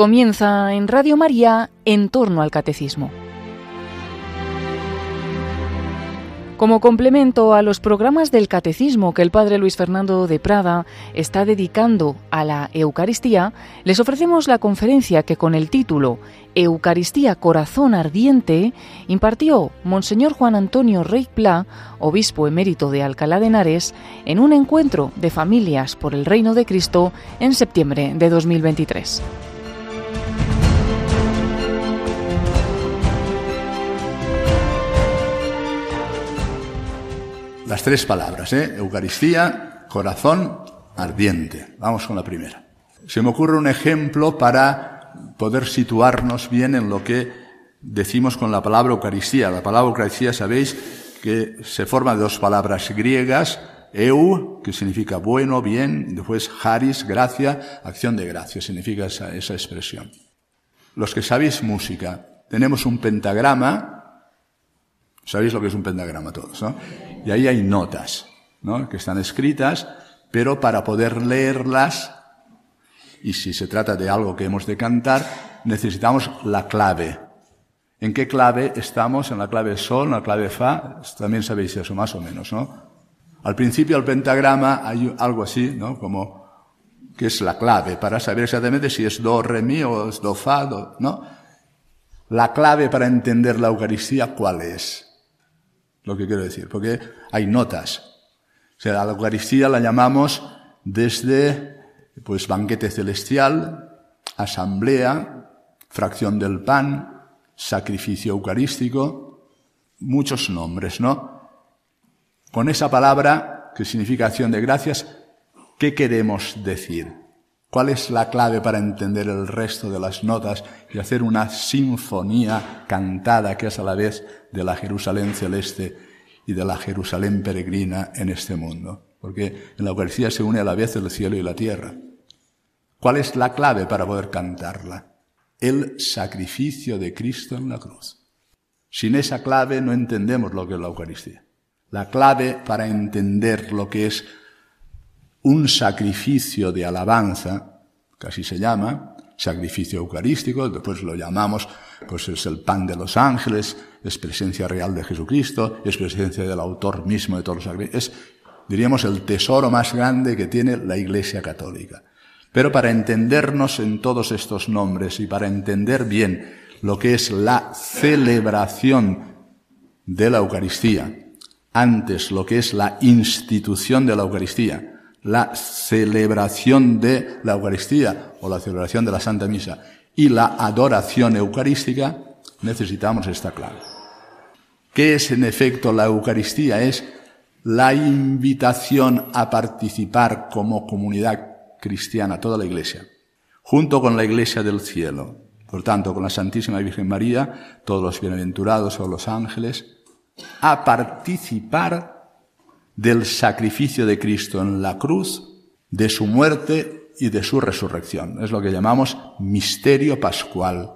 Comienza en Radio María en torno al catecismo. Como complemento a los programas del catecismo que el padre Luis Fernando de Prada está dedicando a la Eucaristía, les ofrecemos la conferencia que con el título Eucaristía Corazón Ardiente impartió Monseñor Juan Antonio Rey Pla, obispo emérito de Alcalá de Henares, en un encuentro de familias por el Reino de Cristo en septiembre de 2023. Las tres palabras, ¿eh? Eucaristía, corazón, ardiente. Vamos con la primera. Se me ocurre un ejemplo para poder situarnos bien en lo que decimos con la palabra Eucaristía. La palabra Eucaristía, sabéis que se forma de dos palabras griegas, eu, que significa bueno, bien, después haris, gracia, acción de gracia, significa esa, esa expresión. Los que sabéis música, tenemos un pentagrama, sabéis lo que es un pentagrama todos, ¿no? Y ahí hay notas, ¿no? Que están escritas, pero para poder leerlas, y si se trata de algo que hemos de cantar, necesitamos la clave. ¿En qué clave estamos? En la clave sol, en la clave fa, también sabéis eso más o menos, ¿no? Al principio del pentagrama hay algo así, ¿no? Como que es la clave para saber exactamente si es do, re, mi o es do, fa, do, ¿no? La clave para entender la Eucaristía, ¿cuál es? Lo que quiero decir, porque hay notas. O sea, la Eucaristía la llamamos desde, pues, banquete celestial, asamblea, fracción del pan, sacrificio eucarístico, muchos nombres, ¿no? Con esa palabra, que significa acción de gracias, ¿qué queremos decir? ¿Cuál es la clave para entender el resto de las notas y hacer una sinfonía cantada que es a la vez de la Jerusalén celeste y de la Jerusalén peregrina en este mundo? Porque en la Eucaristía se une a la vez el cielo y la tierra. ¿Cuál es la clave para poder cantarla? El sacrificio de Cristo en la cruz. Sin esa clave no entendemos lo que es la Eucaristía. La clave para entender lo que es un sacrificio de alabanza, que así se llama, sacrificio eucarístico, después lo llamamos, pues es el pan de los ángeles, es presencia real de Jesucristo, es presencia del autor mismo de todos los sacrificios, es, diríamos, el tesoro más grande que tiene la Iglesia Católica. Pero para entendernos en todos estos nombres y para entender bien lo que es la celebración de la Eucaristía, antes lo que es la institución de la Eucaristía, la celebración de la Eucaristía o la celebración de la Santa Misa y la adoración eucarística, necesitamos esta clave. ¿Qué es en efecto la Eucaristía? Es la invitación a participar como comunidad cristiana, toda la Iglesia, junto con la Iglesia del cielo, por tanto, con la Santísima Virgen María, todos los bienaventurados o los ángeles, a participar del sacrificio de Cristo en la cruz, de su muerte y de su resurrección. Es lo que llamamos misterio pascual.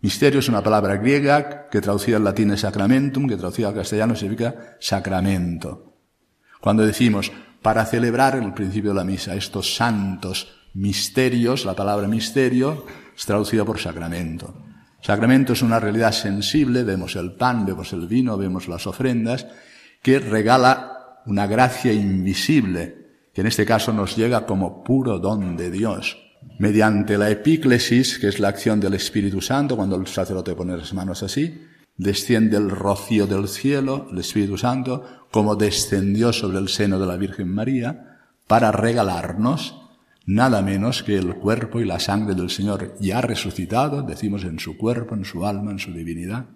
Misterio es una palabra griega que traducida al latín es sacramentum, que traducida al castellano significa sacramento. Cuando decimos, para celebrar el principio de la misa, estos santos misterios, la palabra misterio es traducida por sacramento. Sacramento es una realidad sensible, vemos el pan, vemos el vino, vemos las ofrendas, que regala una gracia invisible, que en este caso nos llega como puro don de Dios. Mediante la epíclesis, que es la acción del Espíritu Santo, cuando el sacerdote pone las manos así, desciende el rocío del cielo, el Espíritu Santo, como descendió sobre el seno de la Virgen María, para regalarnos nada menos que el cuerpo y la sangre del Señor ya resucitado, decimos en su cuerpo, en su alma, en su divinidad.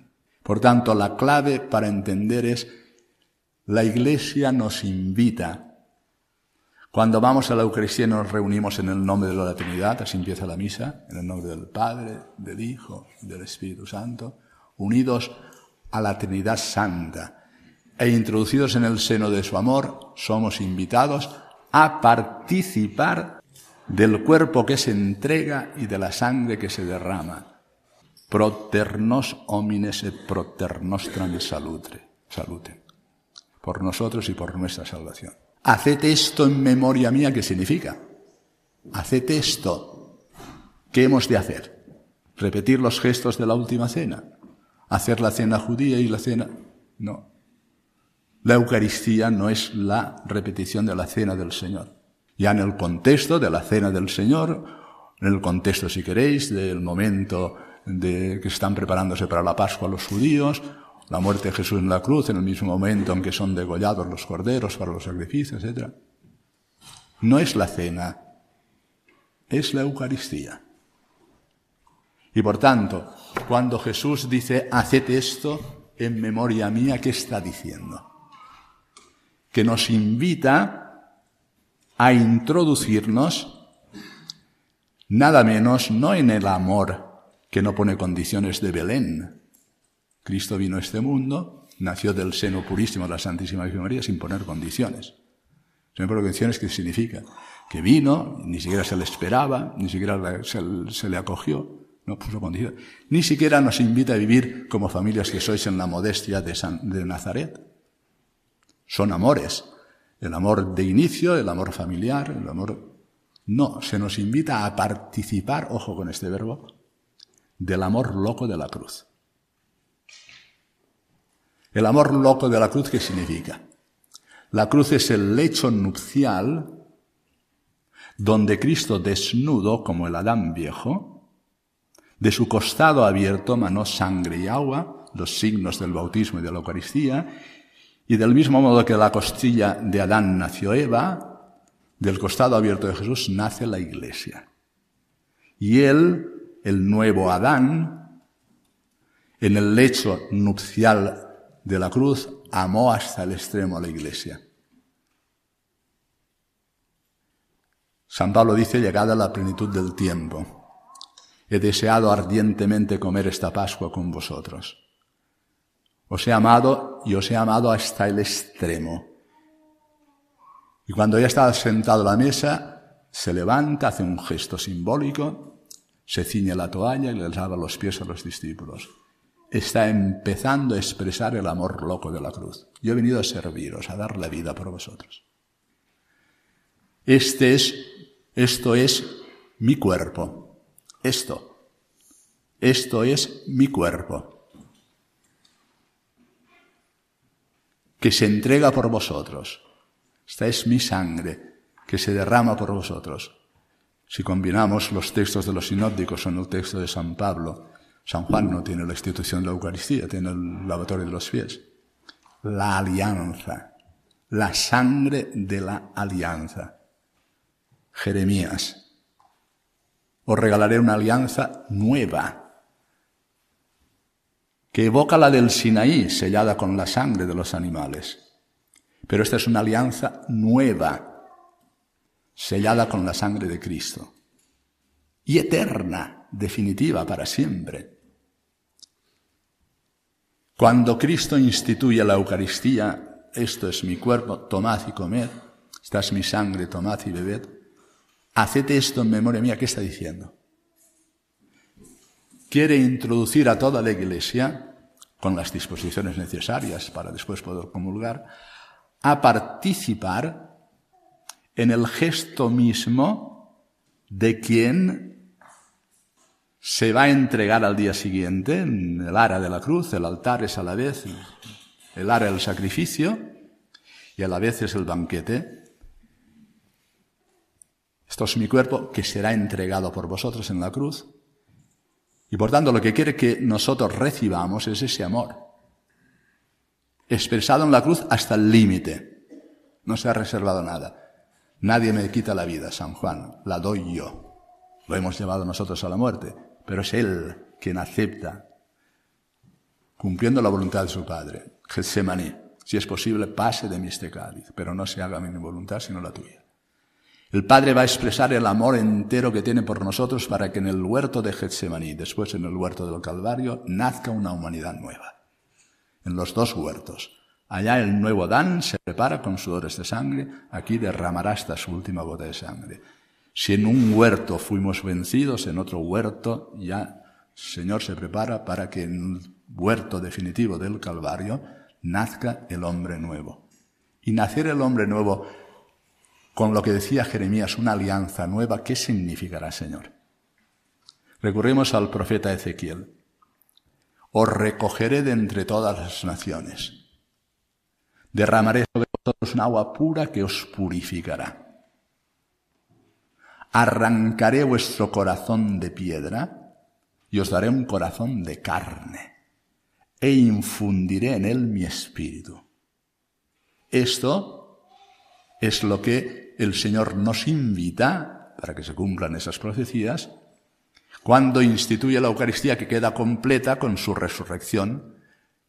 Por tanto, la clave para entender es la Iglesia nos invita. Cuando vamos a la Eucaristía nos reunimos en el nombre de la Trinidad, así empieza la misa, en el nombre del Padre, del Hijo y del Espíritu Santo, unidos a la Trinidad Santa e introducidos en el seno de su amor, somos invitados a participar del cuerpo que se entrega y de la sangre que se derrama. Proternos homines et proter nostram salute. Por nosotros y por nuestra salvación. Haced esto en memoria mía, ¿qué significa? Haced esto. ¿Qué hemos de hacer? repetir los gestos de la última cena, hacer la cena judía y la cena... No. La Eucaristía no es la repetición de la cena del Señor. Ya en el contexto de la cena del Señor, en el contexto, si queréis, del momento de que están preparándose para la Pascua los judíos, la muerte de Jesús en la cruz, en el mismo momento en que son degollados los corderos para los sacrificios, etc. No es la cena, es la Eucaristía. Y por tanto, cuando Jesús dice, haced esto en memoria mía, ¿qué está diciendo? Que nos invita a introducirnos nada menos no en el amor que no pone condiciones de Belén. Cristo vino a este mundo, nació del seno purísimo de la Santísima Virgen María sin poner condiciones. Sin poner condiciones, ¿qué significa? Que vino, ni siquiera se le esperaba, ni siquiera se, le acogió, no puso condiciones. Ni siquiera nos invita a vivir como familias que sois en la modestia de, de Nazaret. Son amores. El amor de inicio, el amor familiar, el amor... No, se nos invita a participar, ojo con este verbo, del amor loco de la cruz. El amor loco de la cruz, ¿qué significa? La cruz es el lecho nupcial donde Cristo desnudo como el Adán viejo, de su costado abierto manó sangre y agua, los signos del bautismo y de la Eucaristía, y del mismo modo que la costilla de Adán nació Eva, del costado abierto de Jesús nace la iglesia. Y él, el nuevo Adán, en el lecho nupcial de la cruz, amó hasta el extremo a la iglesia. San Pablo dice, llegada la plenitud del tiempo, he deseado ardientemente comer esta Pascua con vosotros. Os he amado y os he amado hasta el extremo. Y cuando ya está sentado a la mesa, se levanta, hace un gesto simbólico, se ciñe la toalla y le lava los pies a los discípulos. Está empezando a expresar el amor loco de la cruz. Yo he venido a serviros, a dar la vida por vosotros. Este es esto es mi cuerpo. Esto. Esto es mi cuerpo. Que se entrega por vosotros. Esta es mi sangre que se derrama por vosotros. Si combinamos los textos de los sinópticos con el texto de San Pablo, San Juan no tiene la institución de la Eucaristía, tiene el lavatorio de los pies. La alianza, la sangre de la alianza. Jeremías, os regalaré una alianza nueva, que evoca la del Sinaí, sellada con la sangre de los animales. Pero esta es una alianza nueva, sellada con la sangre de Cristo, y eterna, definitiva, para siempre. Cuando Cristo instituye la Eucaristía, esto es mi cuerpo, tomad y comed, esta es mi sangre, tomad y bebed, Haced esto en memoria mía. ¿Qué está diciendo? Quiere introducir a toda la iglesia, con las disposiciones necesarias para después poder comulgar, a participar en el gesto mismo de quien se va a entregar al día siguiente en el ara de la cruz. El altar es a la vez el ara del sacrificio y a la vez es el banquete esto es mi cuerpo que será entregado por vosotros en la cruz. Y por tanto lo que quiere que nosotros recibamos es ese amor, expresado en la cruz hasta el límite. No se ha reservado nada. Nadie me quita la vida, San Juan, la doy yo. Lo hemos llevado nosotros a la muerte, pero es Él quien acepta, cumpliendo la voluntad de su Padre. Getsemaní, si es posible, pase de mí este cáliz, pero no se haga mi voluntad sino la tuya. El Padre va a expresar el amor entero que tiene por nosotros para que en el huerto de Getsemaní, después en el huerto del Calvario, nazca una humanidad nueva. En los dos huertos. Allá el nuevo Adán se prepara con sudores de sangre, aquí derramará hasta su última gota de sangre. Si en un huerto fuimos vencidos, en otro huerto ya Señor se prepara para que en el huerto definitivo del Calvario nazca el hombre nuevo. Y nacer el hombre nuevo con lo que decía Jeremías, una alianza nueva, ¿qué significará, Señor? Recurrimos al profeta Ezequiel. Os recogeré de entre todas las naciones. Derramaré sobre vosotros un agua pura que os purificará. Arrancaré vuestro corazón de piedra y os daré un corazón de carne e infundiré en él mi espíritu. Esto es lo que el Señor nos invita, para que se cumplan esas profecías, cuando instituye la Eucaristía que queda completa con su resurrección,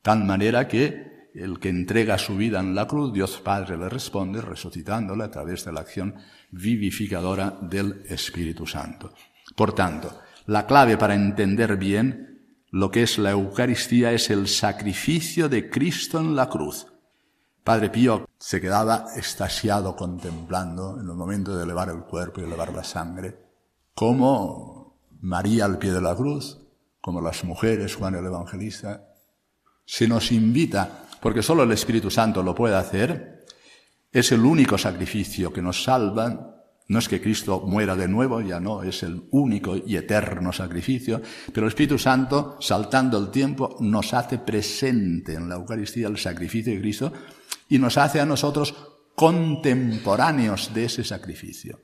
tal manera que el que entrega su vida en la cruz, Dios Padre le responde resucitándole a través de la acción vivificadora del Espíritu Santo. Por tanto, la clave para entender bien lo que es la Eucaristía es el sacrificio de Cristo en la cruz. Padre Pío se quedaba estasiado contemplando en el momento de elevar el cuerpo y elevar la sangre, cómo María al pie de la cruz, como las mujeres, Juan el Evangelista, se nos invita, porque solo el Espíritu Santo lo puede hacer, es el único sacrificio que nos salva, no es que Cristo muera de nuevo, ya no, es el único y eterno sacrificio, pero el Espíritu Santo, saltando el tiempo, nos hace presente en la Eucaristía el sacrificio de Cristo y nos hace a nosotros contemporáneos de ese sacrificio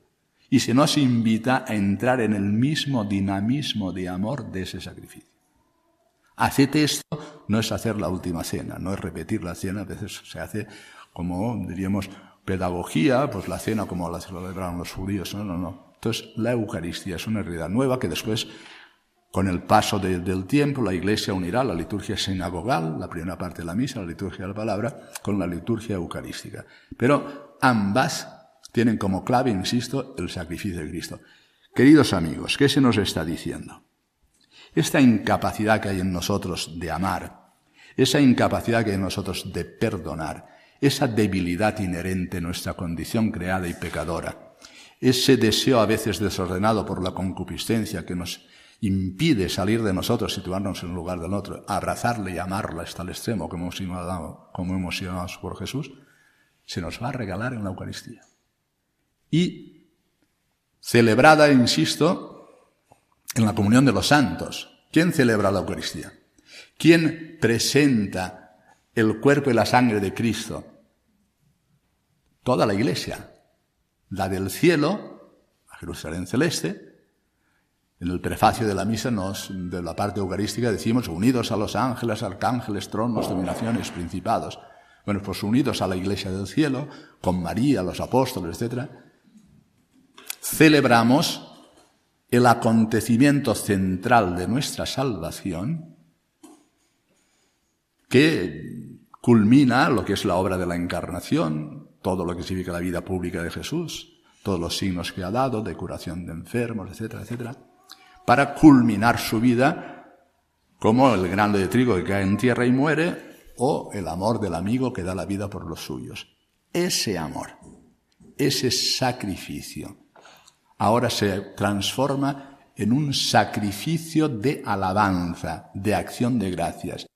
y se nos invita a entrar en el mismo dinamismo de amor de ese sacrificio. Haced esto no es hacer la última cena, no es repetir la cena, a veces se hace como, diríamos, pedagogía, pues la cena como la celebraron los judíos, no, no, no. Entonces, la Eucaristía es una realidad nueva que después, con el paso del tiempo, la Iglesia unirá la liturgia sinagogal, la primera parte de la misa, la liturgia de la palabra, con la liturgia eucarística. Pero ambas tienen como clave, insisto, el sacrificio de Cristo. Queridos amigos, ¿qué se nos está diciendo? Esta incapacidad que hay en nosotros de amar, esa incapacidad que hay en nosotros de perdonar, esa debilidad inherente en nuestra condición creada y pecadora, ese deseo a veces desordenado por la concupiscencia que nos impide salir de nosotros, situarnos en el lugar del otro, abrazarle y amarla hasta el extremo, como hemos sido, como hemos sido por Jesús, se nos va a regalar en la Eucaristía y celebrada, insisto, en la comunión de los santos. ¿Quién celebra la Eucaristía? ¿Quién presenta el cuerpo y la sangre de Cristo? Toda la iglesia. La del cielo, a Jerusalén celeste. En el prefacio de la misa, nos, de la parte eucarística, decimos unidos a los ángeles, arcángeles, tronos, dominaciones, principados. Bueno, pues unidos a la iglesia del cielo, con María, los apóstoles, etc celebramos el acontecimiento central de nuestra salvación que culmina lo que es la obra de la encarnación, todo lo que significa la vida pública de Jesús, todos los signos que ha dado de curación de enfermos, etcétera, etcétera, para culminar su vida como el grano de trigo que cae en tierra y muere, o el amor del amigo que da la vida por los suyos. Ese amor, ese sacrificio, ahora se transforma en un sacrificio de alabanza, de acción de gracias,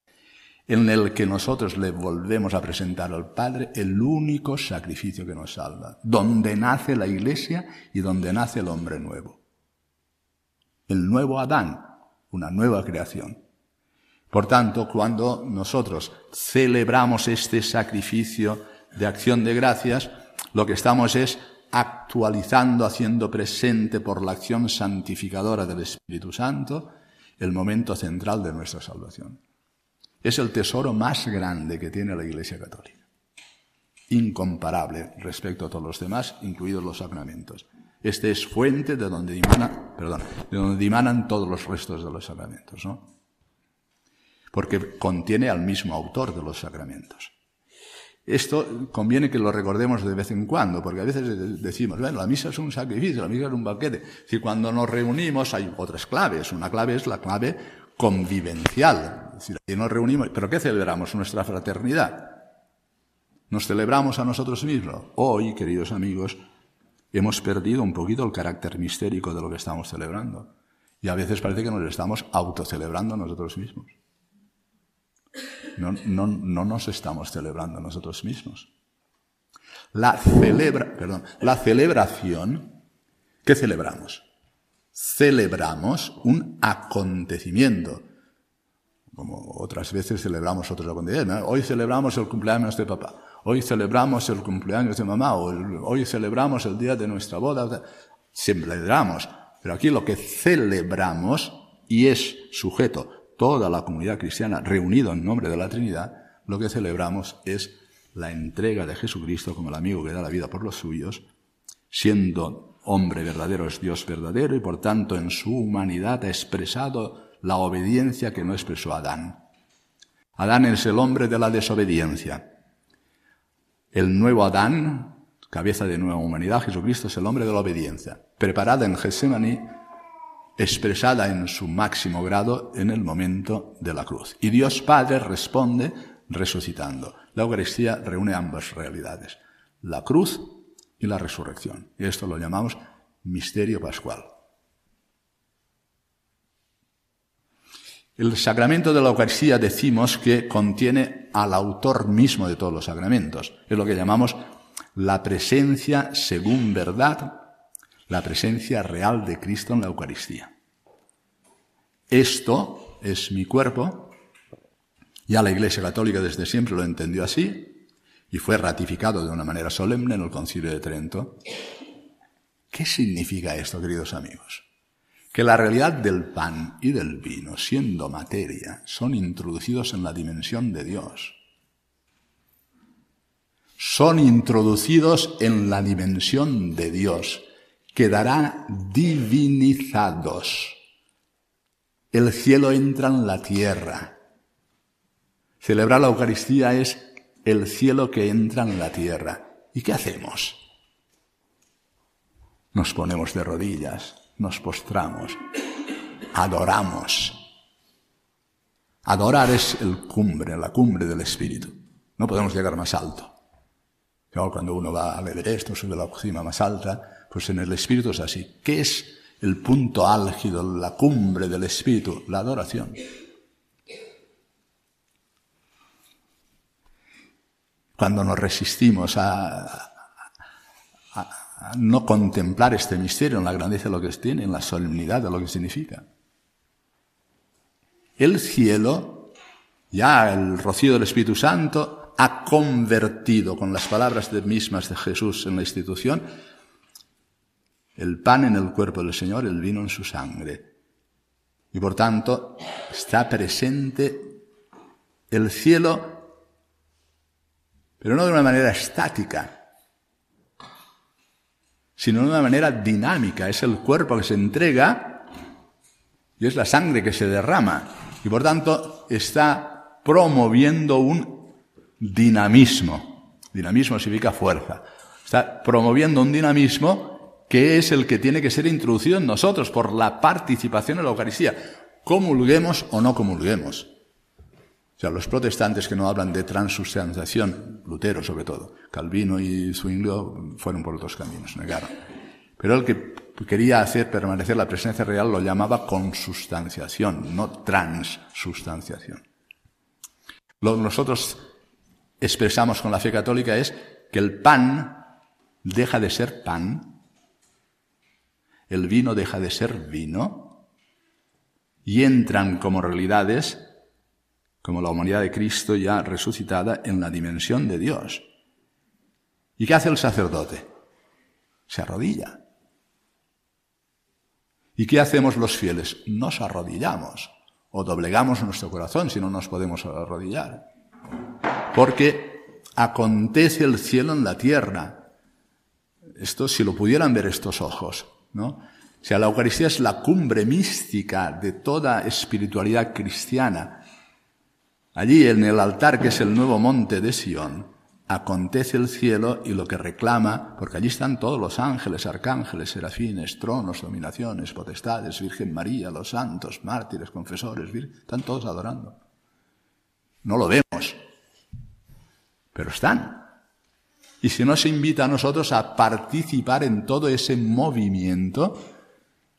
en el que nosotros le volvemos a presentar al Padre el único sacrificio que nos salva, donde nace la Iglesia y donde nace el hombre nuevo. El nuevo Adán, una nueva creación. Por tanto, cuando nosotros celebramos este sacrificio de acción de gracias, lo que estamos es actualizando, haciendo presente por la acción santificadora del Espíritu Santo el momento central de nuestra salvación. Es el tesoro más grande que tiene la Iglesia Católica. Incomparable respecto a todos los demás, incluidos los sacramentos. Este es fuente de donde, perdón, de donde dimanan todos los restos de los sacramentos, ¿no? Porque contiene al mismo autor de los sacramentos. Esto conviene que lo recordemos de vez en cuando, porque a veces decimos, bueno, la misa es un sacrificio, la misa es un banquete. Si cuando nos reunimos hay otras claves. Una clave es la clave convivencial. Es decir, si nos reunimos, ¿pero qué celebramos? Nuestra fraternidad. Nos celebramos a nosotros mismos. Hoy, queridos amigos, hemos perdido un poquito el carácter mistérico de lo que estamos celebrando. Y a veces parece que nos estamos autocelebrando a nosotros mismos. No, no, no nos estamos celebrando nosotros mismos. La, celebra, perdón, la celebración, ¿qué celebramos? Celebramos un acontecimiento. Como otras veces celebramos otros acontecimientos. Hoy celebramos el cumpleaños de papá. Hoy celebramos el cumpleaños de mamá. Hoy celebramos el día de nuestra boda. Celebramos. Pero aquí lo que celebramos y es sujeto toda la comunidad cristiana reunido en nombre de la Trinidad, lo que celebramos es la entrega de Jesucristo como el amigo que da la vida por los suyos, siendo hombre verdadero es Dios verdadero y por tanto en su humanidad ha expresado la obediencia que no expresó Adán. Adán es el hombre de la desobediencia. El nuevo Adán, cabeza de nueva humanidad, Jesucristo es el hombre de la obediencia, preparada en Getsemaní, expresada en su máximo grado en el momento de la cruz. Y Dios Padre responde resucitando. La Eucaristía reúne ambas realidades, la cruz y la resurrección. Esto lo llamamos misterio pascual. El sacramento de la Eucaristía decimos que contiene al autor mismo de todos los sacramentos. Es lo que llamamos la presencia según verdad, la presencia real de Cristo en la Eucaristía. Esto es mi cuerpo, ya la Iglesia Católica desde siempre lo entendió así y fue ratificado de una manera solemne en el Concilio de Trento. ¿Qué significa esto, queridos amigos? Que la realidad del pan y del vino, siendo materia, son introducidos en la dimensión de Dios. Son introducidos en la dimensión de Dios. Quedarán divinizados. El cielo entra en la tierra Celebrar la Eucaristía es el cielo que entra en la tierra. ¿Y qué hacemos? Nos ponemos de rodillas, nos postramos, adoramos. Adorar es el cumbre, la cumbre del Espíritu. No podemos llegar más alto. Cuando uno va al Everest o sube la cima más alta, pues en el Espíritu es así. ¿Qué es el punto álgido, la cumbre del Espíritu? La adoración. Cuando nos resistimos a, no contemplar este misterio en la grandeza de lo que tiene, en la solemnidad de lo que significa. El cielo, ya el rocío del Espíritu Santo, ha convertido con las palabras mismas de Jesús en la institución el pan en el cuerpo del Señor, el vino en su sangre. Y por tanto está presente el cielo pero no de una manera estática, sino de una manera dinámica. Es el cuerpo que se entrega y es la sangre que se derrama. Y por tanto está promoviendo un dinamismo. Dinamismo significa fuerza. Está promoviendo un dinamismo que es el que tiene que ser introducido en nosotros por la participación en la Eucaristía. Comulguemos o no comulguemos. Sea, los protestantes que no hablan de transustanciación, Lutero sobre todo, Calvino y Zwinglio fueron por otros caminos, negaron. Pero el que quería hacer permanecer la presencia real lo llamaba consustanciación, no transustanciación. Lo que nosotros expresamos con la fe católica es que el pan deja de ser pan, el vino deja de ser vino, y entran como realidades como la humanidad de Cristo ya resucitada en la dimensión de Dios. ¿Y qué hace el sacerdote? Se arrodilla. ¿Y qué hacemos los fieles? Nos arrodillamos o doblegamos nuestro corazón si no nos podemos arrodillar. Porque acontece el cielo en la tierra. Esto, si lo pudieran ver estos ojos, ¿no? O sea, la Eucaristía es la cumbre mística de toda espiritualidad cristiana Allí en el altar, que es el nuevo monte de Sión, acontece el cielo y lo que reclama, porque allí están todos los ángeles, arcángeles, serafines, tronos, dominaciones, potestades, Virgen María, los santos, mártires, confesores, están todos adorando. No lo vemos, pero están. Y si nos invita a nosotros a participar en todo ese movimiento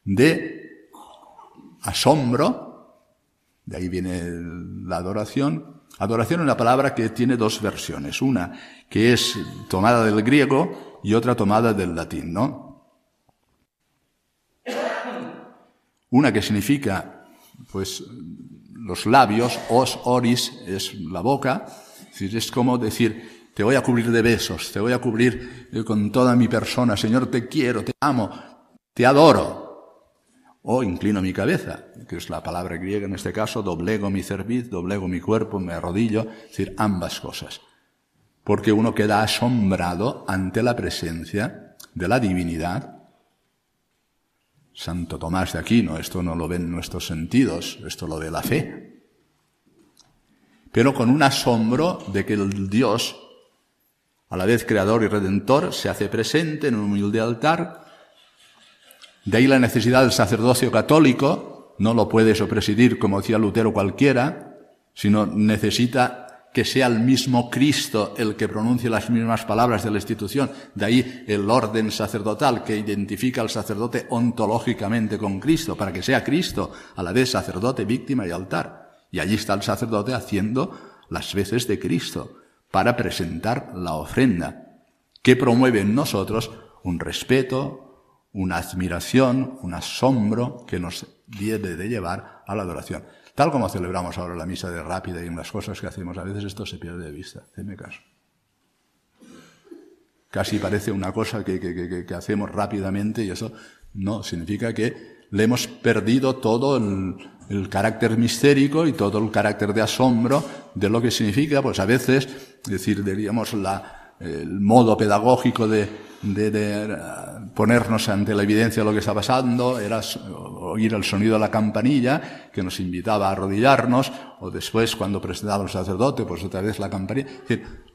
de asombro, de ahí viene la adoración. Adoración es una palabra que tiene dos versiones. Una que es tomada del griego y otra tomada del latín, ¿no? Una que significa, pues, los labios, os, oris, es la boca. Es, es como decir, te voy a cubrir de besos, te voy a cubrir eh, con toda mi persona, Señor, te quiero, te amo, te adoro. O inclino mi cabeza, que es la palabra griega en este caso, doblego mi cerviz, doblego mi cuerpo, me arrodillo, es decir, ambas cosas. Porque uno queda asombrado ante la presencia de la divinidad. Santo Tomás de Aquino, esto no lo ven nuestros sentidos, esto lo ve la fe. Pero con un asombro de que el Dios, a la vez creador y redentor, se hace presente en un humilde altar, de ahí la necesidad del sacerdocio católico, no lo puede presidir como decía Lutero cualquiera, sino necesita que sea el mismo Cristo el que pronuncie las mismas palabras de la institución. De ahí el orden sacerdotal que identifica al sacerdote ontológicamente con Cristo, para que sea Cristo a la vez sacerdote, víctima y altar. Y allí está el sacerdote haciendo las veces de Cristo para presentar la ofrenda, que promueve en nosotros un respeto, una admiración, un asombro que nos debe de llevar a la adoración. Tal como celebramos ahora la misa de rápida y en las cosas que hacemos, a veces esto se pierde de vista. Haceme caso. Casi parece una cosa que, que, que, hacemos rápidamente y eso no, significa que le hemos perdido todo el, el carácter mistérico y todo el carácter de asombro de lo que significa, pues a veces, decir, diríamos, la, el modo pedagógico de, de, de, ponernos ante la evidencia de lo que está pasando, era oír el sonido de la campanilla que nos invitaba a arrodillarnos, o después cuando presentaba el sacerdote, pues otra vez la campanilla.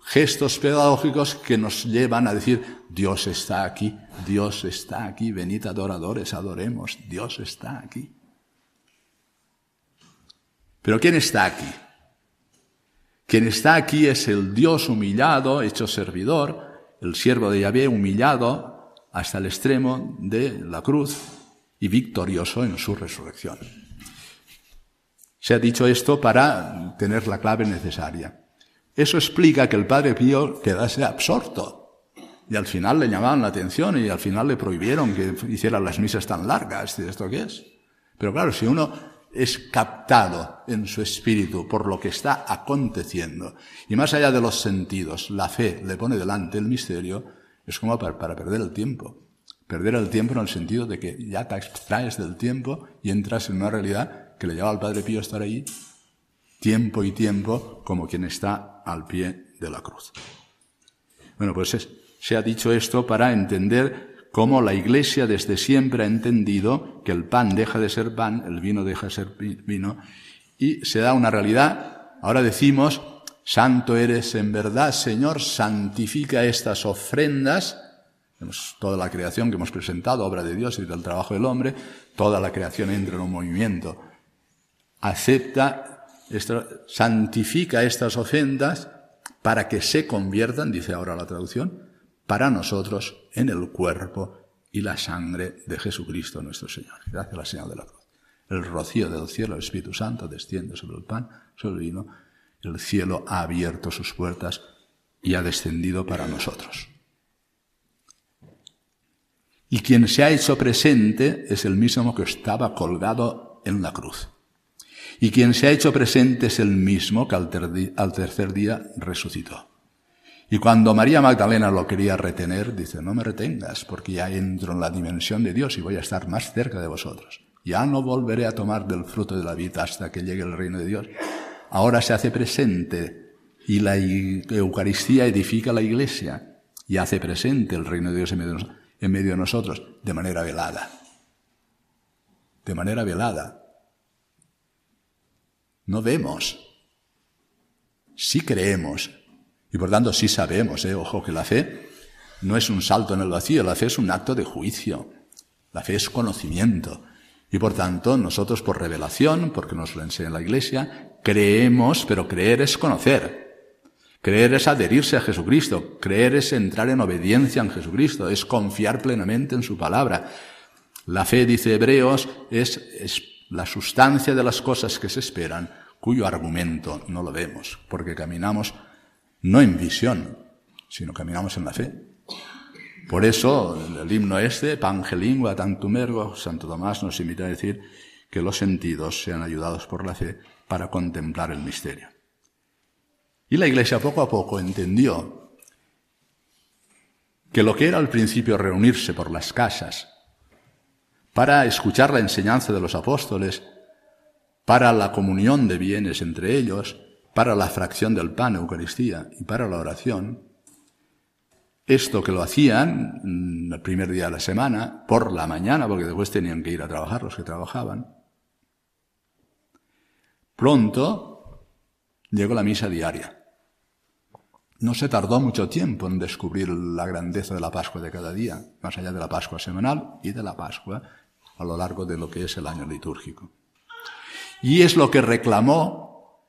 Gestos pedagógicos que nos llevan a decir, Dios está aquí, Dios está aquí, venid adoradores, adoremos, Dios está aquí. Pero ¿quién está aquí? Quien está aquí es el Dios humillado, hecho servidor, el siervo de Yahvé humillado hasta el extremo de la cruz y victorioso en su resurrección. Se ha dicho esto para tener la clave necesaria. Eso explica que el Padre Pío quedase absorto. Y al final le llamaban la atención y al final le prohibieron que hiciera las misas tan largas. ¿Esto qué es? Pero claro, si uno es captado en su espíritu por lo que está aconteciendo. Y más allá de los sentidos, la fe le pone delante el misterio, es como para, perder el tiempo. Perder el tiempo en el sentido de que ya te extraes del tiempo y entras en una realidad que le lleva al Padre Pío a estar ahí tiempo y tiempo como quien está al pie de la cruz. Bueno, pues se ha dicho esto para entender cómo la Iglesia desde siempre ha entendido que el pan deja de ser pan, el vino deja de ser vino, y se da una realidad. Ahora decimos, Santo eres en verdad, Señor, santifica estas ofrendas, toda la creación que hemos presentado, obra de Dios y del trabajo del hombre, toda la creación entra en un movimiento. Acepta, santifica estas ofrendas para que se conviertan, dice ahora la traducción, para nosotros en el cuerpo y la sangre de Jesucristo nuestro Señor. Gracias a la señal de la cruz. El rocío del cielo, el Espíritu Santo, desciende sobre el pan, sobre el vino. El cielo ha abierto sus puertas y ha descendido para nosotros. Y quien se ha hecho presente es el mismo que estaba colgado en la cruz. Y quien se ha hecho presente es el mismo que al, tercer día resucitó. Y cuando María Magdalena lo quería retener, dice, no me retengas, porque ya entro en la dimensión de Dios y voy a estar más cerca de vosotros. Ya no volveré a tomar del fruto de la vida hasta que llegue el reino de Dios. Ahora se hace presente y la Eucaristía edifica la iglesia y hace presente el reino de Dios en medio de nosotros de manera velada. De manera velada. No vemos. Sí creemos, y por tanto sí sabemos, eh, ojo, que la fe no es un salto en el vacío, la fe es un acto de juicio. La fe es conocimiento. Y por tanto, nosotros por revelación, porque nos lo enseña la Iglesia, creemos, pero creer es conocer. Creer es adherirse a Jesucristo. Creer es entrar en obediencia en Jesucristo. Es confiar plenamente en su palabra. La fe, dice Hebreos, es, es la sustancia de las cosas que se esperan, cuyo argumento no lo vemos, porque caminamos no en visión, sino caminamos en la fe. Por eso el himno este, Pangelingua tantum ergo, Santo Tomás nos invita a decir que los sentidos sean ayudados por la fe para contemplar el misterio. Y la Iglesia poco a poco entendió que lo que era al principio reunirse por las casas para escuchar la enseñanza de los apóstoles, para la comunión de bienes entre ellos, para la fracción del pan, Eucaristía, y para la oración, esto que lo hacían mm, el primer día de la semana, por la mañana, porque después tenían que ir a trabajar los que trabajaban, pronto llegó la misa diaria. No se tardó mucho tiempo en descubrir la grandeza de la Pascua de cada día, más allá de la Pascua semanal y de la Pascua a lo largo de lo que es el año litúrgico. Y es lo que reclamó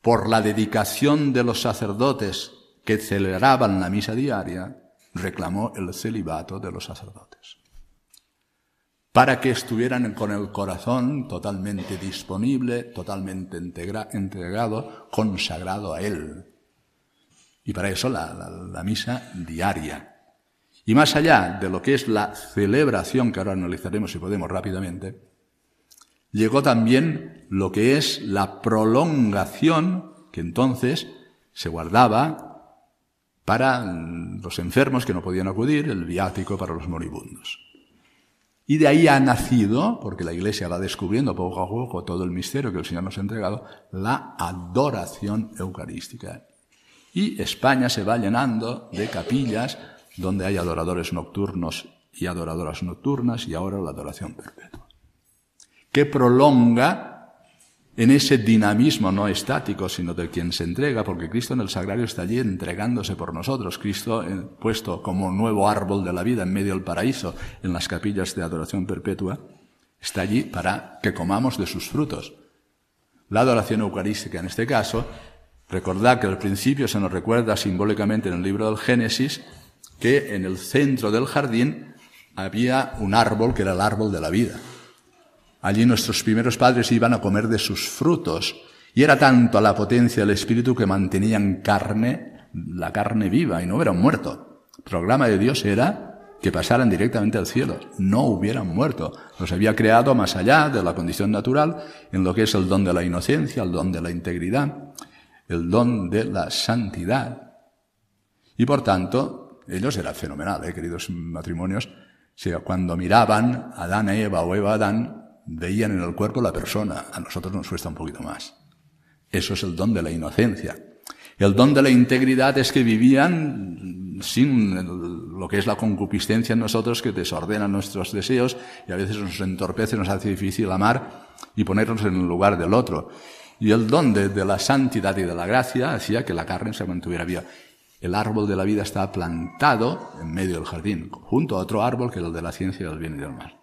por la dedicación de los sacerdotes que celebraban la misa diaria, reclamó el celibato de los sacerdotes. Para que estuvieran con el corazón totalmente disponible, totalmente entregado, consagrado a Él. Y para eso la, la misa diaria. Y más allá de lo que es la celebración, que ahora analizaremos si podemos rápidamente, llegó también lo que es la prolongación que entonces se guardaba para los enfermos que no podían acudir, el viático para los moribundos. Y de ahí ha nacido, porque la Iglesia va descubriendo poco a poco todo el misterio que el Señor nos ha entregado, la adoración eucarística. Y España se va llenando de capillas donde hay adoradores nocturnos y adoradoras nocturnas y ahora la adoración perpetua. Que prolonga en ese dinamismo no estático, sino de quien se entrega, porque Cristo en el sagrario está allí entregándose por nosotros. Cristo eh, puesto como nuevo árbol de la vida en medio del paraíso, en las capillas de adoración perpetua, está allí para que comamos de sus frutos. La adoración eucarística en este caso, recordad que al principio se nos recuerda simbólicamente en el libro del Génesis que en el centro del jardín había un árbol que era el árbol de la vida. Allí nuestros primeros padres iban a comer de sus frutos. Y era tanto la potencia del espíritu que mantenían carne, la carne viva, y no hubieran muerto. El programa de Dios era que pasaran directamente al cielo, no hubieran muerto. Los había creado más allá de la condición natural, en lo que es el don de la inocencia, el don de la integridad, el don de la santidad. Y por tanto, ellos era fenomenal, ¿eh, queridos matrimonios. cuando miraban a Adán Eva o Eva Adán, veían en el cuerpo la persona. A nosotros nos cuesta un poquito más. Eso es el don de la inocencia. El don de la integridad es que vivían sin lo que es la concupiscencia en nosotros que desordena nuestros deseos y a veces nos entorpece, nos hace difícil amar y ponernos en el lugar del otro. Y el don de, de la santidad y de la gracia hacía que la carne se mantuviera viva. El árbol de la vida está plantado en medio del jardín, junto a otro árbol que es el de la ciencia del bien y del mal.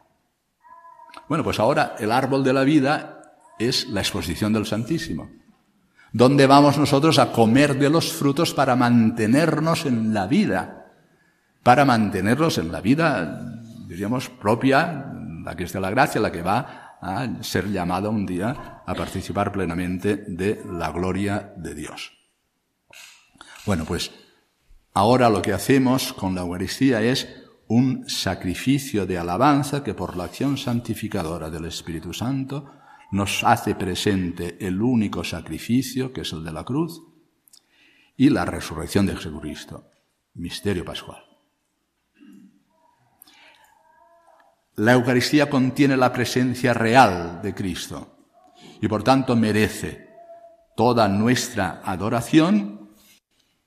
Bueno, pues ahora el árbol de la vida es la exposición del Santísimo. ¿Dónde vamos nosotros a comer de los frutos para mantenernos en la vida? Para mantenernos en la vida, diríamos, propia, la que es de la gracia, la que va a ser llamada un día a participar plenamente de la gloria de Dios. Bueno, pues ahora lo que hacemos con la Eucaristía es un sacrificio de alabanza que por la acción santificadora del Espíritu Santo nos hace presente el único sacrificio, que es el de la cruz, y la resurrección de Jesucristo, misterio pascual. La Eucaristía contiene la presencia real de Cristo y por tanto merece toda nuestra adoración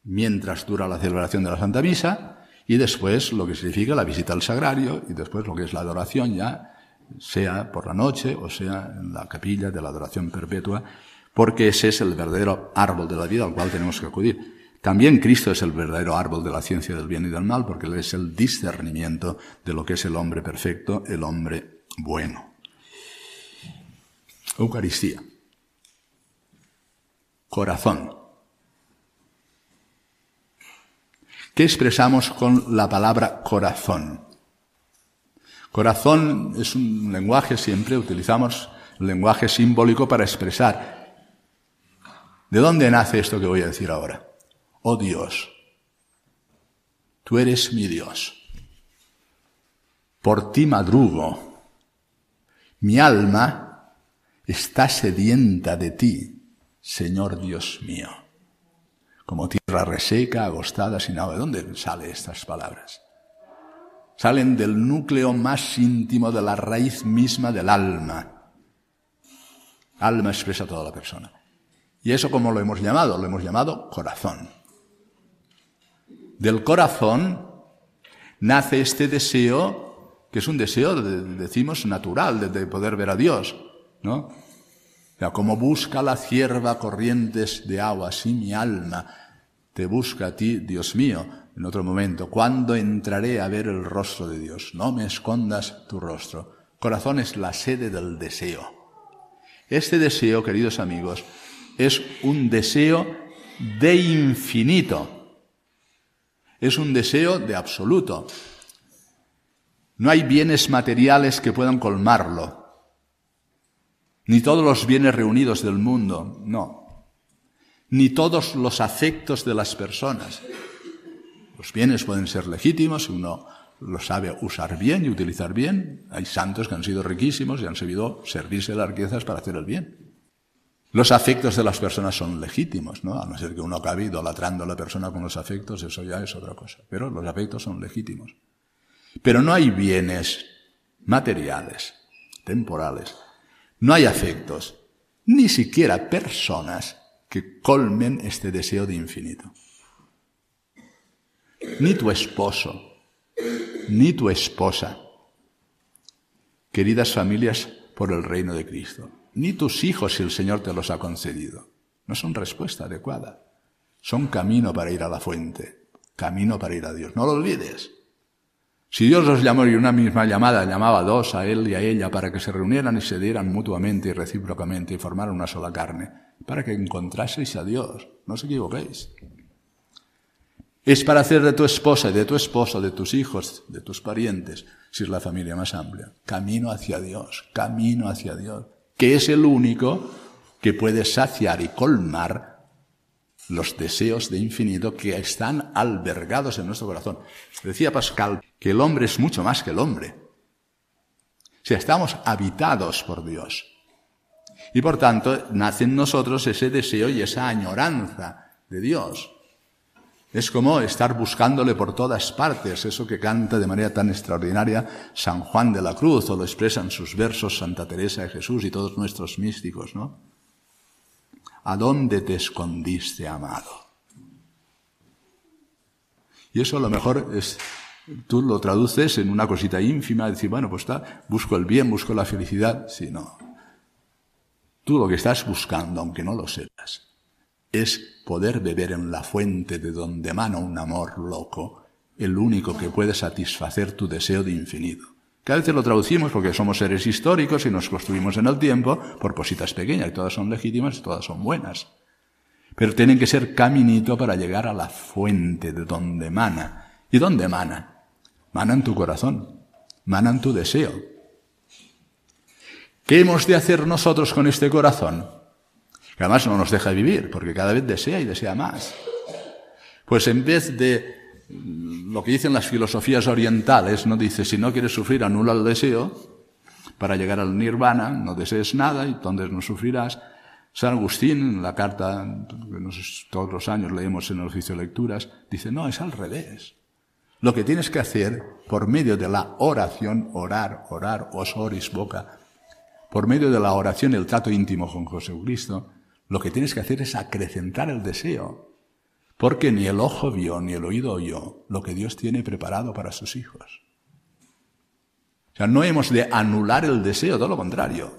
mientras dura la celebración de la Santa Misa y después lo que significa la visita al sagrario y después lo que es la adoración ya, sea por la noche o sea en la capilla de la adoración perpetua, porque ese es el verdadero árbol de la vida al cual tenemos que acudir. También Cristo es el verdadero árbol de la ciencia del bien y del mal, porque Él es el discernimiento de lo que es el hombre perfecto, el hombre bueno. Eucaristía. Corazón. ¿Qué expresamos con la palabra corazón? Corazón es un lenguaje, siempre utilizamos el lenguaje simbólico para expresar. ¿De dónde nace esto que voy a decir ahora? Oh Dios, tú eres mi Dios. Por ti madrugo. Mi alma está sedienta de ti, Señor Dios mío. Como tierra reseca, agostada, sin agua. ¿De dónde salen estas palabras? Salen del núcleo más íntimo de la raíz misma del alma. Alma expresa toda la persona. ¿Y eso cómo lo hemos llamado? Lo hemos llamado corazón. Del corazón nace este deseo, que es un deseo, decimos, natural, de, poder ver a Dios, ¿no? Como busca la cierva corrientes de agua, así mi alma te busca a ti, Dios mío. En otro momento, ¿cuándo entraré a ver el rostro de Dios? No me escondas tu rostro. Corazón es la sede del deseo. Este deseo, queridos amigos, es un deseo de infinito. Es un deseo de absoluto. No hay bienes materiales que puedan colmarlo. Ni todos los bienes reunidos del mundo, no. Ni todos los afectos de las personas. Los bienes pueden ser legítimos si uno los sabe usar bien y utilizar bien. Hay santos que han sido riquísimos y han sabido servirse de las riquezas para hacer el bien. Los afectos de las personas son legítimos, ¿no? A no ser que uno acabe idolatrando a la persona con los afectos, eso ya es otra cosa. Pero los afectos son legítimos. Pero no hay bienes materiales, temporales. No hay afectos, ni siquiera personas que colmen este deseo de infinito. Ni tu esposo, ni tu esposa. Queridas familias por el reino de Cristo ni tus hijos si el Señor te los ha concedido. No son respuesta adecuada. Son camino para ir a la fuente, camino para ir a Dios. No lo olvides. Si Dios los llamó y una misma llamada llamaba a dos, a él y a ella, para que se reunieran y se dieran mutuamente y recíprocamente y formaran una sola carne, para que encontraseis a Dios, no os equivoquéis. Es para hacer de tu esposa y de tu esposo, de tus hijos, de tus parientes, si es la familia más amplia, camino hacia Dios, camino hacia Dios que es el único que puede saciar y colmar los deseos de infinito que están albergados en nuestro corazón. Decía Pascal que el hombre es mucho más que el hombre. Si estamos habitados por Dios. Y por tanto, nace en nosotros ese deseo y esa añoranza de Dios. Es como estar buscándole por todas partes, eso que canta de manera tan extraordinaria San Juan de la Cruz, o lo expresan sus versos Santa Teresa de Jesús y todos nuestros místicos, ¿no? ¿A dónde te escondiste, amado? Y eso a lo mejor es, tú lo traduces en una cosita ínfima, decir, bueno, pues está, busco el bien, busco la felicidad. Sí, no. Tú lo que estás buscando, aunque no lo sepas, es poder beber en la fuente de donde emana un amor loco, el único que puede satisfacer tu deseo de infinito. Que a veces lo traducimos porque somos seres históricos y nos construimos en el tiempo por cositas pequeñas, y todas son legítimas y todas son buenas. Pero tienen que ser caminito para llegar a la fuente de donde emana. ¿Y dónde emana? Mana en tu corazón, mana en tu deseo. ¿Qué hemos de hacer nosotros con este corazón? que además no nos deja vivir, porque cada vez desea y desea más. Pues en vez de lo que dicen las filosofías orientales, no dice, si no quieres sufrir, anula el deseo, para llegar al nirvana, no desees nada y entonces no sufrirás. San Agustín, en la carta que todos los años leemos en el oficio de lecturas, dice, no, es al revés. Lo que tienes que hacer por medio de la oración, orar, orar, os oris boca, por medio de la oración, el trato íntimo con Jesucristo, lo que tienes que hacer es acrecentar el deseo, porque ni el ojo vio ni el oído oyó lo que Dios tiene preparado para sus hijos. O sea, no hemos de anular el deseo, todo lo contrario.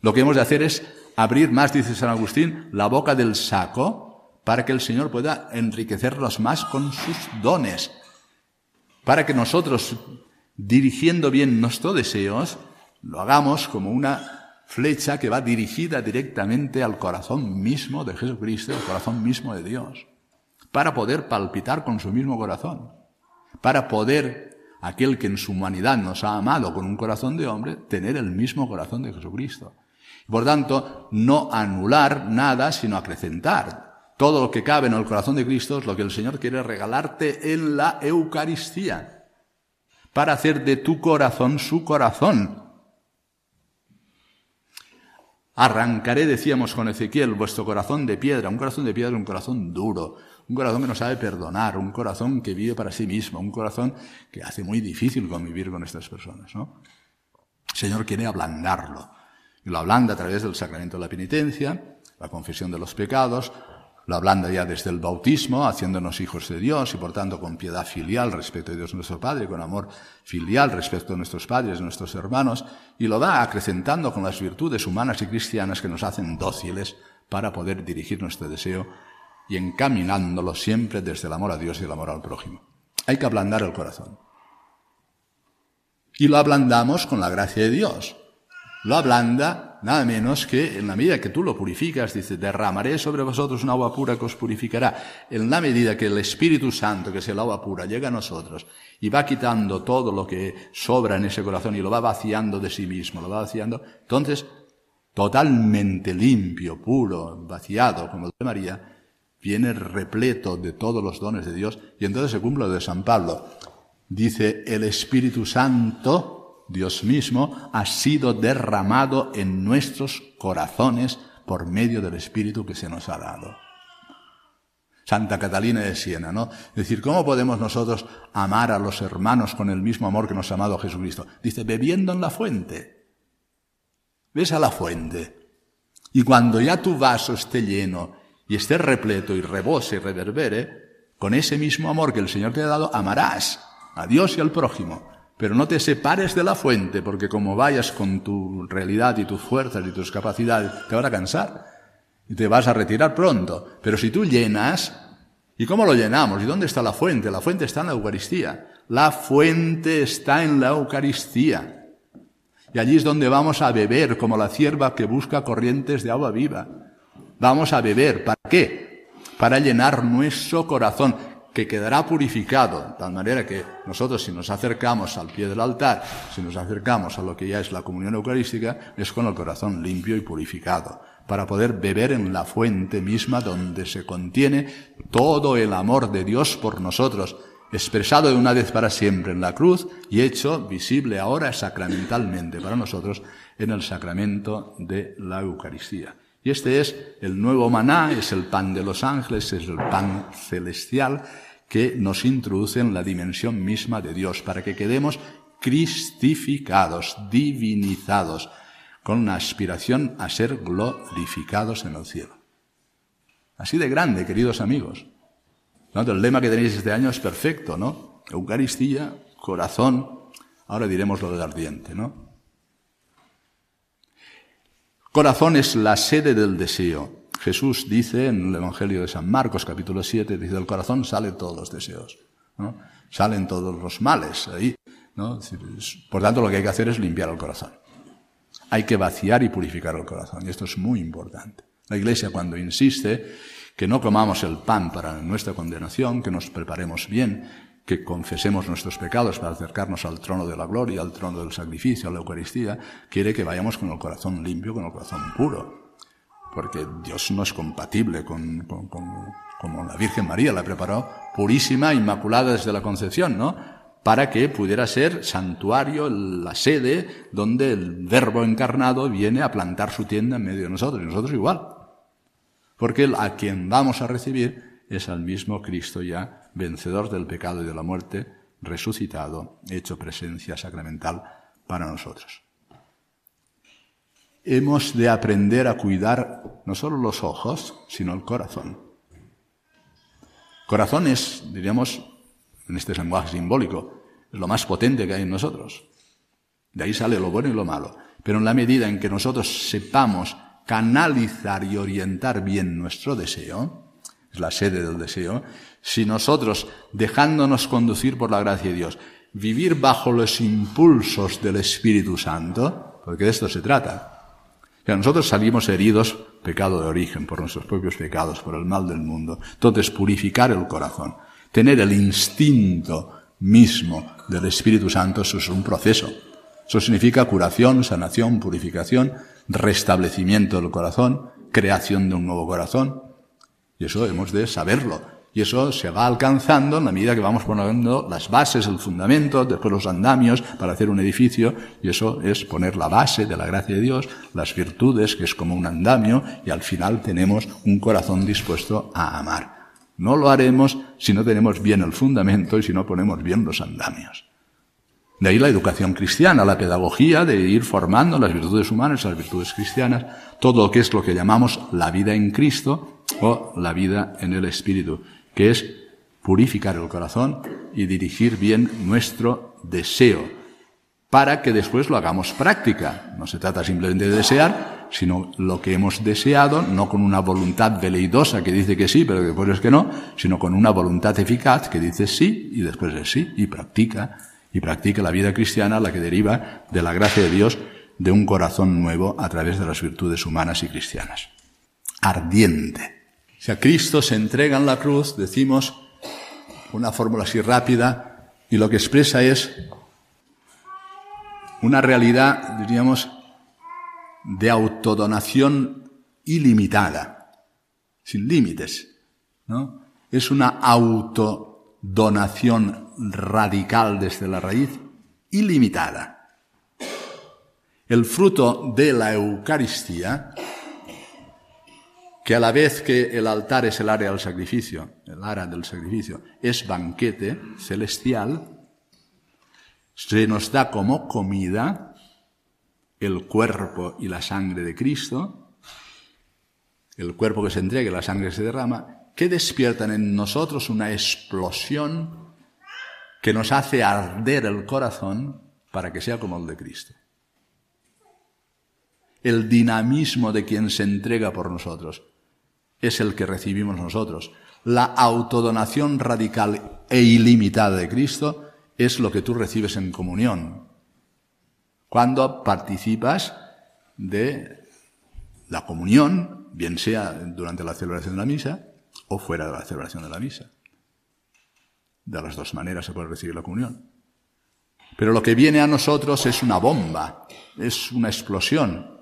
Lo que hemos de hacer es abrir más, dice San Agustín, la boca del saco para que el Señor pueda enriquecerlos más con sus dones, para que nosotros, dirigiendo bien nuestros deseos, lo hagamos como una flecha que va dirigida directamente al corazón mismo de Jesucristo, al corazón mismo de Dios, para poder palpitar con su mismo corazón, para poder, aquel que en su humanidad nos ha amado con un corazón de hombre, tener el mismo corazón de Jesucristo. Por tanto, no anular nada, sino acrecentar. Todo lo que cabe en el corazón de Cristo es lo que el Señor quiere regalarte en la Eucaristía, para hacer de tu corazón su corazón, Arrancaré, decíamos con Ezequiel, vuestro corazón de piedra, un corazón de piedra, un corazón duro, un corazón que no sabe perdonar, un corazón que vive para sí mismo, un corazón que hace muy difícil convivir con estas personas, ¿no? El Señor quiere ablandarlo. Y lo ablanda a través del sacramento de la penitencia, la confesión de los pecados, lo ablanda ya desde el bautismo, haciéndonos hijos de Dios y por tanto con piedad filial respecto a Dios nuestro Padre, con amor filial respecto a nuestros padres, nuestros hermanos, y lo va acrecentando con las virtudes humanas y cristianas que nos hacen dóciles para poder dirigir nuestro deseo y encaminándolo siempre desde el amor a Dios y el amor al prójimo. Hay que ablandar el corazón. Y lo ablandamos con la gracia de Dios. Lo ablanda nada menos que en la medida que tú lo purificas, dice, derramaré sobre vosotros un agua pura que os purificará. En la medida que el Espíritu Santo, que es el agua pura, llega a nosotros y va quitando todo lo que sobra en ese corazón y lo va vaciando de sí mismo, lo va vaciando, entonces, totalmente limpio, puro, vaciado, como de María, viene repleto de todos los dones de Dios y entonces se cumple lo de San Pablo. Dice, el Espíritu Santo, Dios mismo, ha sido derramado en nuestros corazones por medio del Espíritu que se nos ha dado. Santa Catalina de Siena, ¿no? Es decir, ¿cómo podemos nosotros amar a los hermanos con el mismo amor que nos ha amado Jesucristo? Dice, bebiendo en la fuente. Ves a la fuente. Y cuando ya tu vaso esté lleno y esté repleto y rebose y reverbere, con ese mismo amor que el Señor te ha dado, amarás a Dios y al prójimo. Pero no te separes de la fuente, porque como vayas con tu realidad y tus fuerzas y tus capacidades, te van a cansar y te vas a retirar pronto. Pero si tú llenas, ¿y cómo lo llenamos? ¿Y dónde está la fuente? La fuente está en la Eucaristía. La fuente está en la Eucaristía. Y allí es donde vamos a beber como la cierva que busca corrientes de agua viva. Vamos a beber. ¿Para qué? Para llenar nuestro corazón, que quedará purificado, de tal manera que nosotros si nos acercamos al pie del altar, si nos acercamos a lo que ya es la comunión eucarística, es con el corazón limpio y purificado, para poder beber en la fuente misma donde se contiene todo el amor de Dios por nosotros, expresado de una vez para siempre en la cruz y hecho visible ahora sacramentalmente para nosotros en el sacramento de la Eucaristía. Y este es el nuevo maná, es el pan de los ángeles, es el pan celestial que nos introduce en la dimensión misma de Dios, para que quedemos cristificados, divinizados, con una aspiración a ser glorificados en el cielo. Así de grande, queridos amigos. El lema que tenéis este año es perfecto, ¿no? Eucaristía, corazón, ahora diremos lo del ardiente, ¿no? Corazón es la sede del deseo. Jesús dice en el Evangelio de San Marcos, capítulo 7, dice, del corazón salen todos los deseos, ¿no? salen todos los males ahí. ¿no? Por tanto, lo que hay que hacer es limpiar el corazón. Hay que vaciar y purificar el corazón, y esto es muy importante. La Iglesia cuando insiste que no comamos el pan para nuestra condenación, que nos preparemos bien, que confesemos nuestros pecados para acercarnos al trono de la gloria, al trono del sacrificio, a la Eucaristía, quiere que vayamos con el corazón limpio, con el corazón puro. Porque Dios no es compatible con, como la Virgen María la preparó, purísima, inmaculada desde la concepción, ¿no? Para que pudiera ser santuario, la sede donde el Verbo encarnado viene a plantar su tienda en medio de nosotros, y nosotros igual. Porque a quien vamos a recibir es al mismo Cristo ya vencedor del pecado y de la muerte, resucitado, hecho presencia sacramental para nosotros. Hemos de aprender a cuidar no solo los ojos, sino el corazón. Corazón es, diríamos, en este lenguaje simbólico, lo más potente que hay en nosotros. De ahí sale lo bueno y lo malo. Pero en la medida en que nosotros sepamos canalizar y orientar bien nuestro deseo, la sede del deseo, si nosotros, dejándonos conducir por la gracia de Dios, vivir bajo los impulsos del Espíritu Santo, porque de esto se trata. Que nosotros salimos heridos, pecado de origen, por nuestros propios pecados, por el mal del mundo. Entonces, purificar el corazón, tener el instinto mismo del Espíritu Santo, eso es un proceso. Eso significa curación, sanación, purificación, restablecimiento del corazón, creación de un nuevo corazón. Y eso hemos de saberlo Y eso se va alcanzando en la medida que vamos poniendo las bases, el fundamento, después los andamios para hacer un edificio. Y eso es poner la base de la gracia de Dios, las virtudes, que es como un andamio, y al final tenemos un corazón dispuesto a amar. No lo haremos si no tenemos bien el fundamento y si no ponemos bien los andamios. De ahí la educación cristiana, la pedagogía de ir formando las virtudes humanas, las virtudes cristianas, todo lo que es lo que llamamos la vida en Cristo o la vida en el Espíritu, que es purificar el corazón y dirigir bien nuestro deseo, para que después lo hagamos práctica. No se trata simplemente de desear, sino lo que hemos deseado, no con una voluntad veleidosa que dice que sí, pero que después es que no, sino con una voluntad eficaz que dice sí y después es sí y practica y practique la vida cristiana, la que deriva de la gracia de Dios, de un corazón nuevo a través de las virtudes humanas y cristianas. Ardiente. Si a Cristo se entrega en la cruz, decimos una fórmula así rápida, y lo que expresa es una realidad, diríamos, de autodonación ilimitada, sin límites, ¿no? Es una autodonación radical desde la raíz, ilimitada. El fruto de la Eucaristía, que a la vez que el altar es el área del sacrificio, el área del sacrificio, es banquete celestial, se nos da como comida el cuerpo y la sangre de Cristo, el cuerpo que se entrega y la sangre que se derrama, que despiertan en nosotros una explosión que nos hace arder el corazón para que sea como el de Cristo. El dinamismo de quien se entrega por nosotros es el que recibimos nosotros. La autodonación radical e ilimitada de Cristo es lo que tú recibes en comunión. Cuando participas de la comunión, bien sea durante la celebración de la misa o fuera de la celebración de la misa. De las dos maneras se puede recibir la comunión. Pero lo que viene a nosotros es una bomba, es una explosión,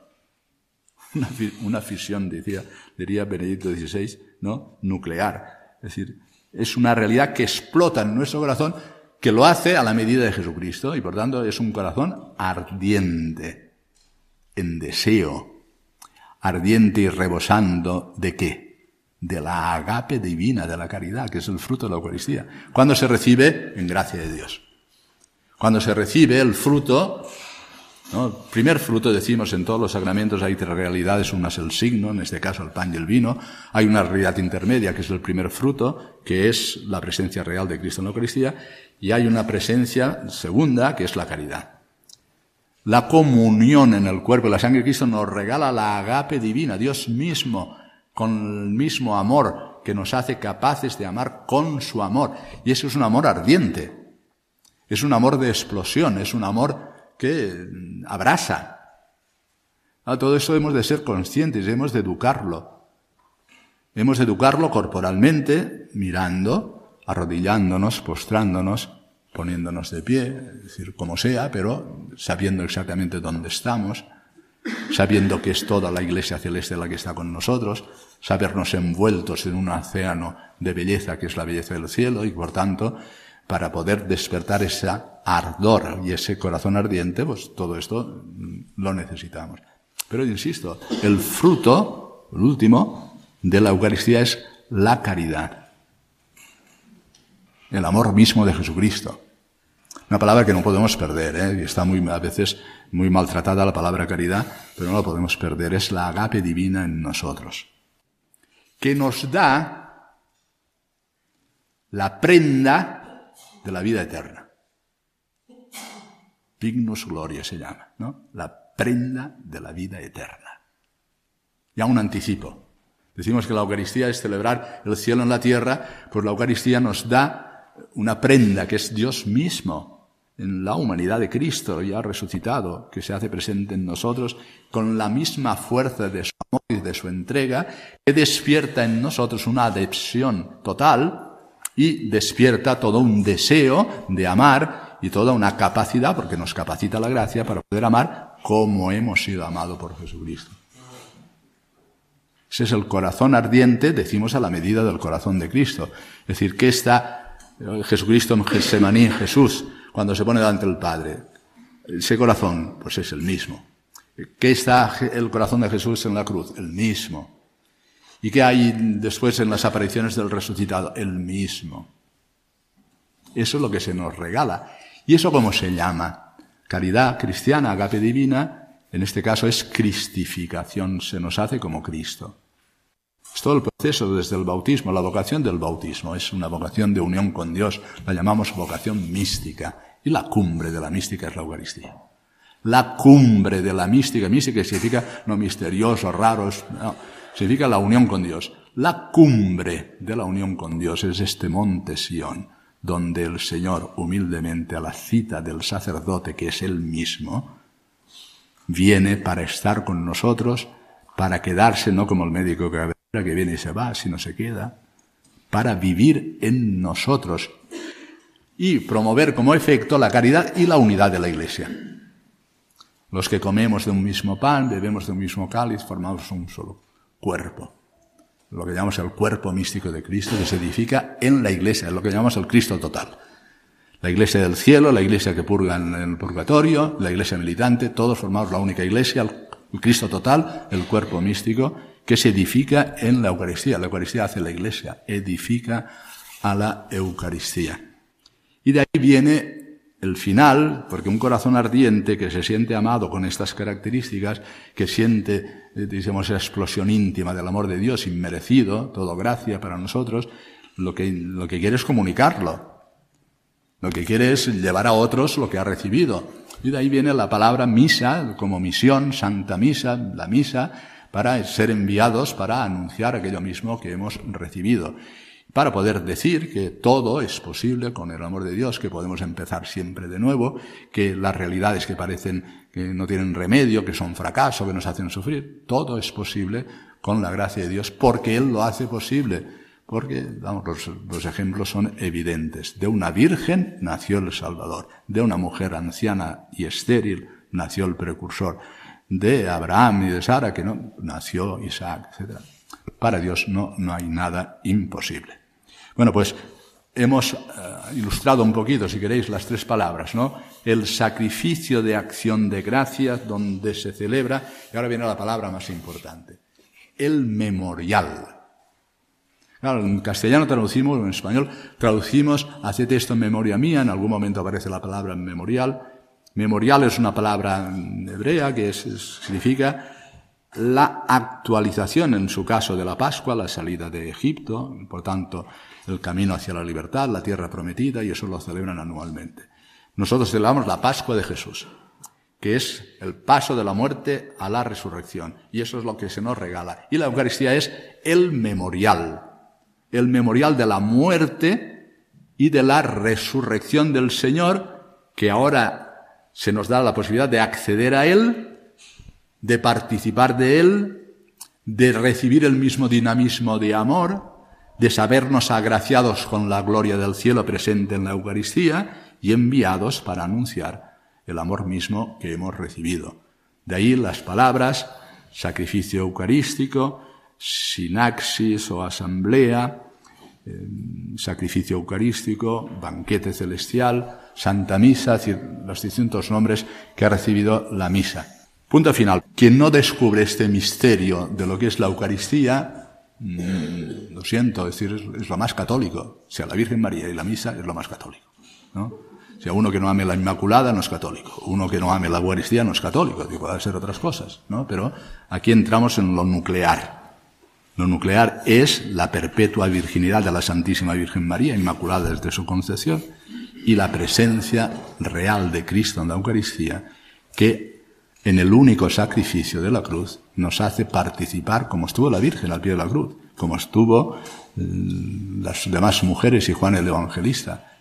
una, fisión, decía, diría Benedicto XVI, ¿no? Nuclear. Es decir, es una realidad que explota en nuestro corazón, que lo hace a la medida de Jesucristo, y por tanto es un corazón ardiente, en deseo, ardiente y rebosando de qué? de la agape divina, de la caridad, que es el fruto de la Eucaristía. Cuando se recibe en gracia de Dios. Cuando se recibe el fruto, ¿no? primer fruto decimos en todos los sacramentos hay tres realidades, una es el signo, en este caso el pan y el vino, hay una realidad intermedia que es el primer fruto, que es la presencia real de Cristo en la Eucaristía, y hay una presencia segunda que es la caridad. La comunión en el cuerpo y la sangre de Cristo nos regala la agape divina, Dios mismo con el mismo amor que nos hace capaces de amar con su amor. Y eso es un amor ardiente. Es un amor de explosión, es un amor que abraza. A todo eso hemos de ser conscientes, hemos de educarlo. Hemos de educarlo corporalmente, mirando, arrodillándonos, postrándonos, poniéndonos de pie, es decir, como sea, pero sabiendo exactamente dónde estamos, sabiendo que es toda la Iglesia celeste la que está con nosotros, sabernos envueltos en un océano de belleza que es la belleza del cielo y por tanto, para poder despertar ese ardor y ese corazón ardiente, pues todo esto lo necesitamos. Pero insisto, el fruto, el último, de la Eucaristía es la caridad. El amor mismo de Jesucristo. Una palabra que no podemos perder, ¿eh? y está muy, a veces muy maltratada la palabra caridad, pero no la podemos perder. Es la agape divina en nosotros que nos da la prenda de la vida eterna. Pignus Gloria se llama, ¿no? La prenda de la vida eterna. Ya un anticipo. Decimos que la Eucaristía es celebrar el cielo en la tierra, pues la Eucaristía nos da una prenda que es Dios mismo en la humanidad de Cristo ya resucitado, que se hace presente en nosotros con la misma fuerza de su amor y de su entrega, que despierta en nosotros una adhesión total y despierta todo un deseo de amar y toda una capacidad, porque nos capacita la gracia para poder amar como hemos sido amados por Jesucristo. Ese es el corazón ardiente, decimos a la medida del corazón de Cristo. Es decir, ¿qué está Jesucristo en Getsemaní, Jesús, cuando se pone delante del Padre? Ese corazón, pues es el mismo. ¿Qué está el corazón de Jesús en la cruz? El mismo. ¿Y qué hay después en las apariciones del resucitado? El mismo. Eso es lo que se nos regala. ¿Y eso cómo se llama? Caridad cristiana, agape divina, en este caso es cristificación, se nos hace como Cristo. Es todo el proceso desde el bautismo, la vocación del bautismo, es una vocación de unión con Dios, la llamamos vocación mística, y la cumbre de la mística es la Eucaristía. La cumbre de la mística, mística significa no misterioso, raros, no, significa la unión con Dios. La cumbre de la unión con Dios es este monte Sión, donde el Señor humildemente a la cita del sacerdote, que es él mismo, viene para estar con nosotros, para quedarse, no como el médico que, viene y se va, sino se queda, para vivir en nosotros y promover como efecto la caridad y la unidad de la Iglesia. Los que comemos de un mismo pan, bebemos de un mismo cáliz, formamos un solo cuerpo. Lo que llamamos el cuerpo místico de Cristo, que se edifica en la iglesia, lo que llamamos el Cristo total. La iglesia del cielo, la iglesia que purga en el purgatorio, la iglesia militante, todos formamos la única iglesia, el Cristo total, el cuerpo místico, que se edifica en la Eucaristía. La Eucaristía hace la iglesia, edifica a la Eucaristía. Y de ahí viene el final, porque un corazón ardiente que se siente amado con estas características, que siente, eh, digamos, esa explosión íntima del amor de Dios, inmerecido, todo gracia para nosotros, lo que, lo que quiere es comunicarlo. Lo que quiere es llevar a otros lo que ha recibido. Y de ahí viene la palabra misa, como misión, santa misa, la misa, para ser enviados para anunciar aquello mismo que hemos recibido para poder decir que todo es posible con el amor de Dios, que podemos empezar siempre de nuevo, que las realidades que parecen que no tienen remedio, que son fracaso, que nos hacen sufrir, todo es posible con la gracia de Dios, porque Él lo hace posible, porque vamos, los, los ejemplos son evidentes. De una virgen nació el Salvador, de una mujer anciana y estéril nació el precursor, de Abraham y de Sara, que no, nació Isaac, etc. Para Dios no, no hay nada imposible. Bueno, pues hemos eh, ilustrado un poquito, si queréis, las tres palabras, ¿no? El sacrificio de acción de gracias donde se celebra, y ahora viene la palabra más importante, el memorial. Claro, en castellano traducimos, en español traducimos, haced esto en memoria mía, en algún momento aparece la palabra memorial. Memorial es una palabra hebrea que significa la actualización, en su caso, de la Pascua, la salida de Egipto, por tanto, el camino hacia la libertad, la tierra prometida, y eso lo celebran anualmente. Nosotros celebramos la Pascua de Jesús, que es el paso de la muerte a la resurrección, y eso es lo que se nos regala. Y la Eucaristía es el memorial, el memorial de la muerte y de la resurrección del Señor, que ahora se nos da la posibilidad de acceder a Él, de participar de Él, de recibir el mismo dinamismo de amor, de sabernos agraciados con la gloria del cielo presente en la Eucaristía y enviados para anunciar el amor mismo que hemos recibido. De ahí las palabras sacrificio eucarístico, sinaxis o asamblea, eh, sacrificio eucarístico, banquete celestial, santa misa, los distintos nombres que ha recibido la misa. Punto final. Quien no descubre este misterio de lo que es la Eucaristía, Mm, lo siento, decir, es, lo más católico. O sea, la Virgen María y la misa es lo más católico. ¿no? O sea, uno que no ame la Inmaculada no es católico. Uno que no ame la Eucaristía no es católico. Que puede ser otras cosas, ¿no? Pero aquí entramos en lo nuclear. Lo nuclear es la perpetua virginidad de la Santísima Virgen María, Inmaculada desde su concepción, y la presencia real de Cristo en la Eucaristía, que en el único sacrificio de la cruz nos hace participar como estuvo la Virgen al pie de la cruz, como estuvo mm, las demás mujeres y Juan el Evangelista,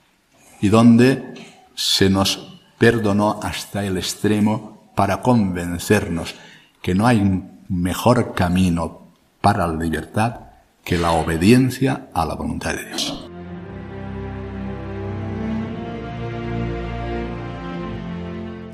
y donde se nos perdonó hasta el extremo para convencernos que no hay mejor camino para la libertad que la obediencia a la voluntad de Dios.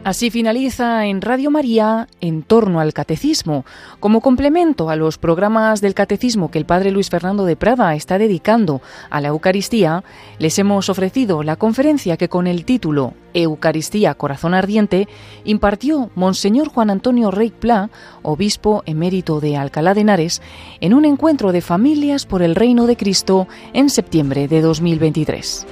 Así finaliza en Radio María en torno al catecismo. Como complemento a los programas del catecismo que el padre Luis Fernando de Prada está dedicando a la Eucaristía, les hemos ofrecido la conferencia que con el título Eucaristía Corazón Ardiente impartió Monseñor Juan Antonio Rey Pla, obispo emérito de Alcalá de Henares, en un encuentro de familias por el reino de Cristo en septiembre de 2023.